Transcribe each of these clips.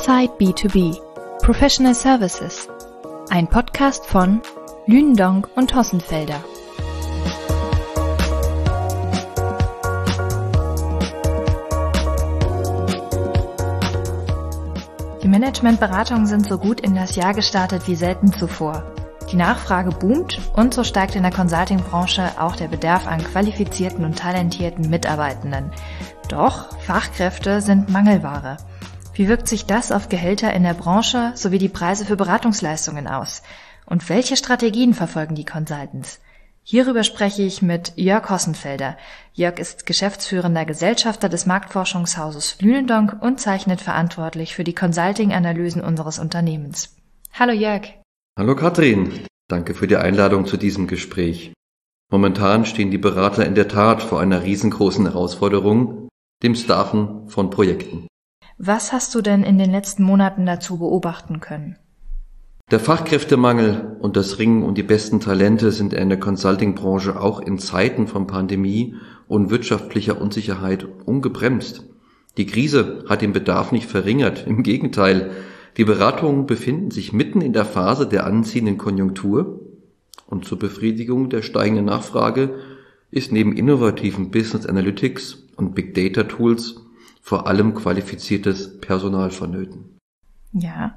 Inside B2B Professional Services. Ein Podcast von Lündong und Hossenfelder. Die Managementberatungen sind so gut in das Jahr gestartet wie selten zuvor. Die Nachfrage boomt und so steigt in der Consulting-Branche auch der Bedarf an qualifizierten und talentierten Mitarbeitenden. Doch Fachkräfte sind Mangelware. Wie wirkt sich das auf Gehälter in der Branche sowie die Preise für Beratungsleistungen aus? Und welche Strategien verfolgen die Consultants? Hierüber spreche ich mit Jörg Hossenfelder. Jörg ist geschäftsführender Gesellschafter des Marktforschungshauses Lünendonk und zeichnet verantwortlich für die Consulting-Analysen unseres Unternehmens. Hallo Jörg. Hallo Katrin. Danke für die Einladung zu diesem Gespräch. Momentan stehen die Berater in der Tat vor einer riesengroßen Herausforderung, dem Staffen von Projekten. Was hast du denn in den letzten Monaten dazu beobachten können? Der Fachkräftemangel und das Ringen um die besten Talente sind in der Consulting-Branche auch in Zeiten von Pandemie und wirtschaftlicher Unsicherheit ungebremst. Die Krise hat den Bedarf nicht verringert. Im Gegenteil, die Beratungen befinden sich mitten in der Phase der anziehenden Konjunktur und zur Befriedigung der steigenden Nachfrage ist neben innovativen Business Analytics und Big Data Tools vor allem qualifiziertes Personal vonnöten. Ja,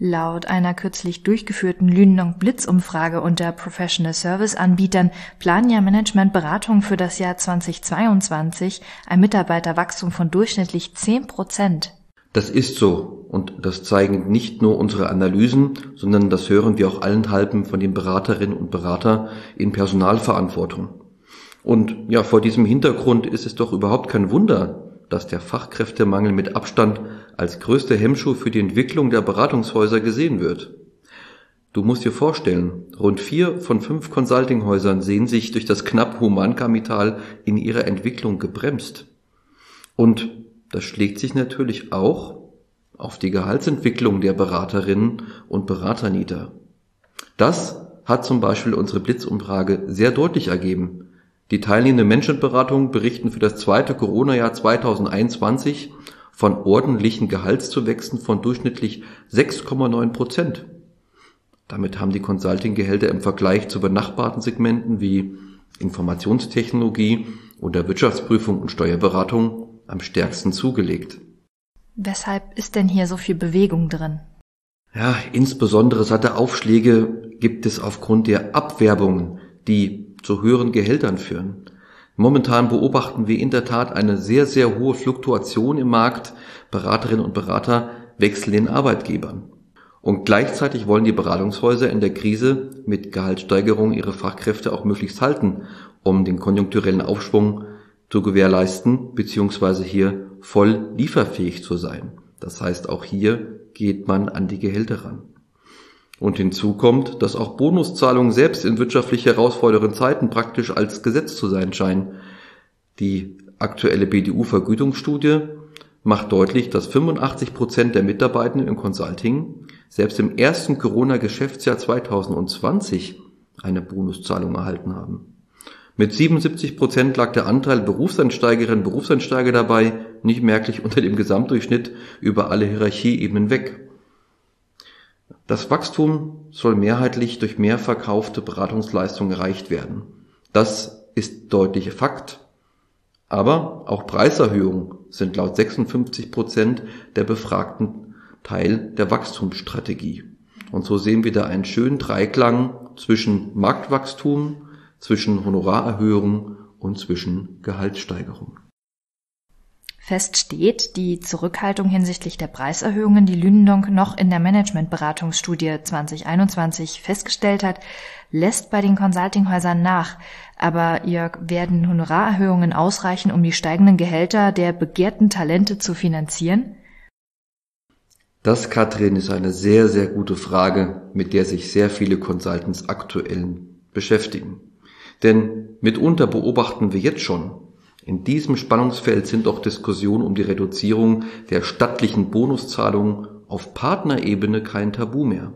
Laut einer kürzlich durchgeführten Lündong Blitzumfrage unter Professional Service Anbietern planen ja Managementberatungen für das Jahr 2022 ein Mitarbeiterwachstum von durchschnittlich 10 Prozent. Das ist so und das zeigen nicht nur unsere Analysen, sondern das hören wir auch allenthalben von den Beraterinnen und Berater in Personalverantwortung. Und ja, vor diesem Hintergrund ist es doch überhaupt kein Wunder, dass der Fachkräftemangel mit Abstand als größte Hemmschuh für die Entwicklung der Beratungshäuser gesehen wird. Du musst dir vorstellen, rund vier von fünf Consultinghäusern sehen sich durch das knappe Humankapital in ihrer Entwicklung gebremst. Und das schlägt sich natürlich auch auf die Gehaltsentwicklung der Beraterinnen und Berater nieder. Das hat zum Beispiel unsere Blitzumfrage sehr deutlich ergeben. Die teilnehmenden Menschenberatungen berichten für das zweite Corona-Jahr 2021 von ordentlichen Gehaltszuwächsen von durchschnittlich 6,9 Prozent. Damit haben die Consulting-Gehälter im Vergleich zu benachbarten Segmenten wie Informationstechnologie oder Wirtschaftsprüfung und Steuerberatung am stärksten zugelegt. Weshalb ist denn hier so viel Bewegung drin? Ja, insbesondere satte Aufschläge gibt es aufgrund der Abwerbungen, die zu höheren Gehältern führen. Momentan beobachten wir in der Tat eine sehr, sehr hohe Fluktuation im Markt. Beraterinnen und Berater wechseln den Arbeitgebern. Und gleichzeitig wollen die Beratungshäuser in der Krise mit Gehaltssteigerungen ihre Fachkräfte auch möglichst halten, um den konjunkturellen Aufschwung zu gewährleisten, beziehungsweise hier voll lieferfähig zu sein. Das heißt, auch hier geht man an die Gehälter ran. Und hinzu kommt, dass auch Bonuszahlungen selbst in wirtschaftlich herausfordernden Zeiten praktisch als Gesetz zu sein scheinen. Die aktuelle BDU-Vergütungsstudie macht deutlich, dass 85 Prozent der Mitarbeitenden im Consulting selbst im ersten Corona-Geschäftsjahr 2020 eine Bonuszahlung erhalten haben. Mit 77 Prozent lag der Anteil Berufseinsteigerinnen und Berufseinsteiger dabei nicht merklich unter dem Gesamtdurchschnitt über alle Hierarchieebenen weg. Das Wachstum soll mehrheitlich durch mehr verkaufte Beratungsleistungen erreicht werden. Das ist deutlicher Fakt. Aber auch Preiserhöhungen sind laut 56 Prozent der Befragten Teil der Wachstumsstrategie. Und so sehen wir da einen schönen Dreiklang zwischen Marktwachstum, zwischen Honorarerhöhungen und zwischen Gehaltssteigerungen. Fest steht, die Zurückhaltung hinsichtlich der Preiserhöhungen, die Lünendonk noch in der Managementberatungsstudie 2021 festgestellt hat, lässt bei den Consultinghäusern nach. Aber ihr werden Honorarerhöhungen ausreichen, um die steigenden Gehälter der begehrten Talente zu finanzieren? Das, Katrin, ist eine sehr, sehr gute Frage, mit der sich sehr viele Consultants aktuell beschäftigen. Denn mitunter beobachten wir jetzt schon, in diesem Spannungsfeld sind auch Diskussionen um die Reduzierung der stattlichen Bonuszahlungen auf Partnerebene kein Tabu mehr.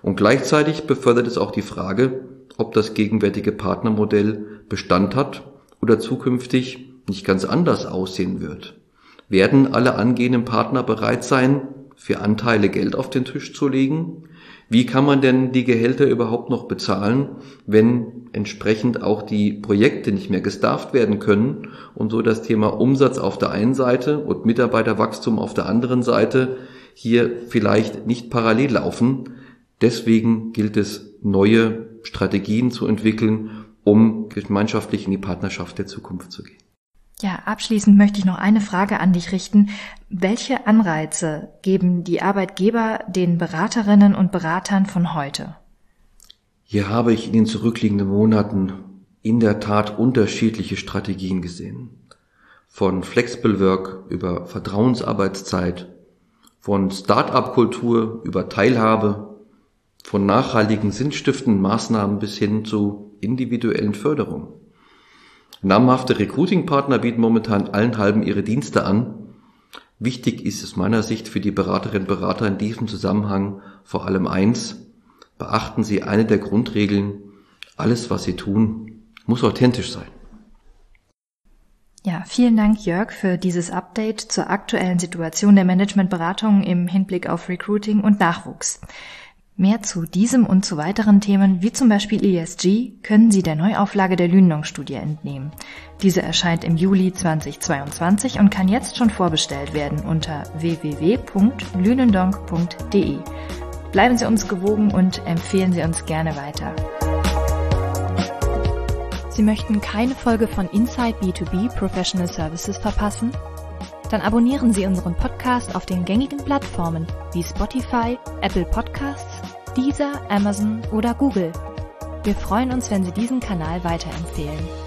Und gleichzeitig befördert es auch die Frage, ob das gegenwärtige Partnermodell Bestand hat oder zukünftig nicht ganz anders aussehen wird. Werden alle angehenden Partner bereit sein, für Anteile Geld auf den Tisch zu legen. Wie kann man denn die Gehälter überhaupt noch bezahlen, wenn entsprechend auch die Projekte nicht mehr gestafft werden können und so das Thema Umsatz auf der einen Seite und Mitarbeiterwachstum auf der anderen Seite hier vielleicht nicht parallel laufen. Deswegen gilt es, neue Strategien zu entwickeln, um gemeinschaftlich in die Partnerschaft der Zukunft zu gehen. Ja, abschließend möchte ich noch eine Frage an dich richten. Welche Anreize geben die Arbeitgeber den Beraterinnen und Beratern von heute? Hier habe ich in den zurückliegenden Monaten in der Tat unterschiedliche Strategien gesehen. Von Flexible Work über Vertrauensarbeitszeit, von Start-up-Kultur über Teilhabe, von nachhaltigen sinnstiftenden Maßnahmen bis hin zu individuellen Förderungen. Namhafte Recruiting-Partner bieten momentan allen halben ihre Dienste an. Wichtig ist es meiner Sicht für die Beraterinnen und Berater in diesem Zusammenhang vor allem eins. Beachten Sie eine der Grundregeln. Alles, was Sie tun, muss authentisch sein. Ja, vielen Dank, Jörg, für dieses Update zur aktuellen Situation der Managementberatung im Hinblick auf Recruiting und Nachwuchs. Mehr zu diesem und zu weiteren Themen, wie zum Beispiel ESG, können Sie der Neuauflage der Lünendonk-Studie entnehmen. Diese erscheint im Juli 2022 und kann jetzt schon vorbestellt werden unter www.lünendonk.de. Bleiben Sie uns gewogen und empfehlen Sie uns gerne weiter. Sie möchten keine Folge von Inside B2B Professional Services verpassen? Dann abonnieren Sie unseren Podcast auf den gängigen Plattformen wie Spotify, Apple Podcasts, Deezer, Amazon oder Google. Wir freuen uns, wenn Sie diesen Kanal weiterempfehlen.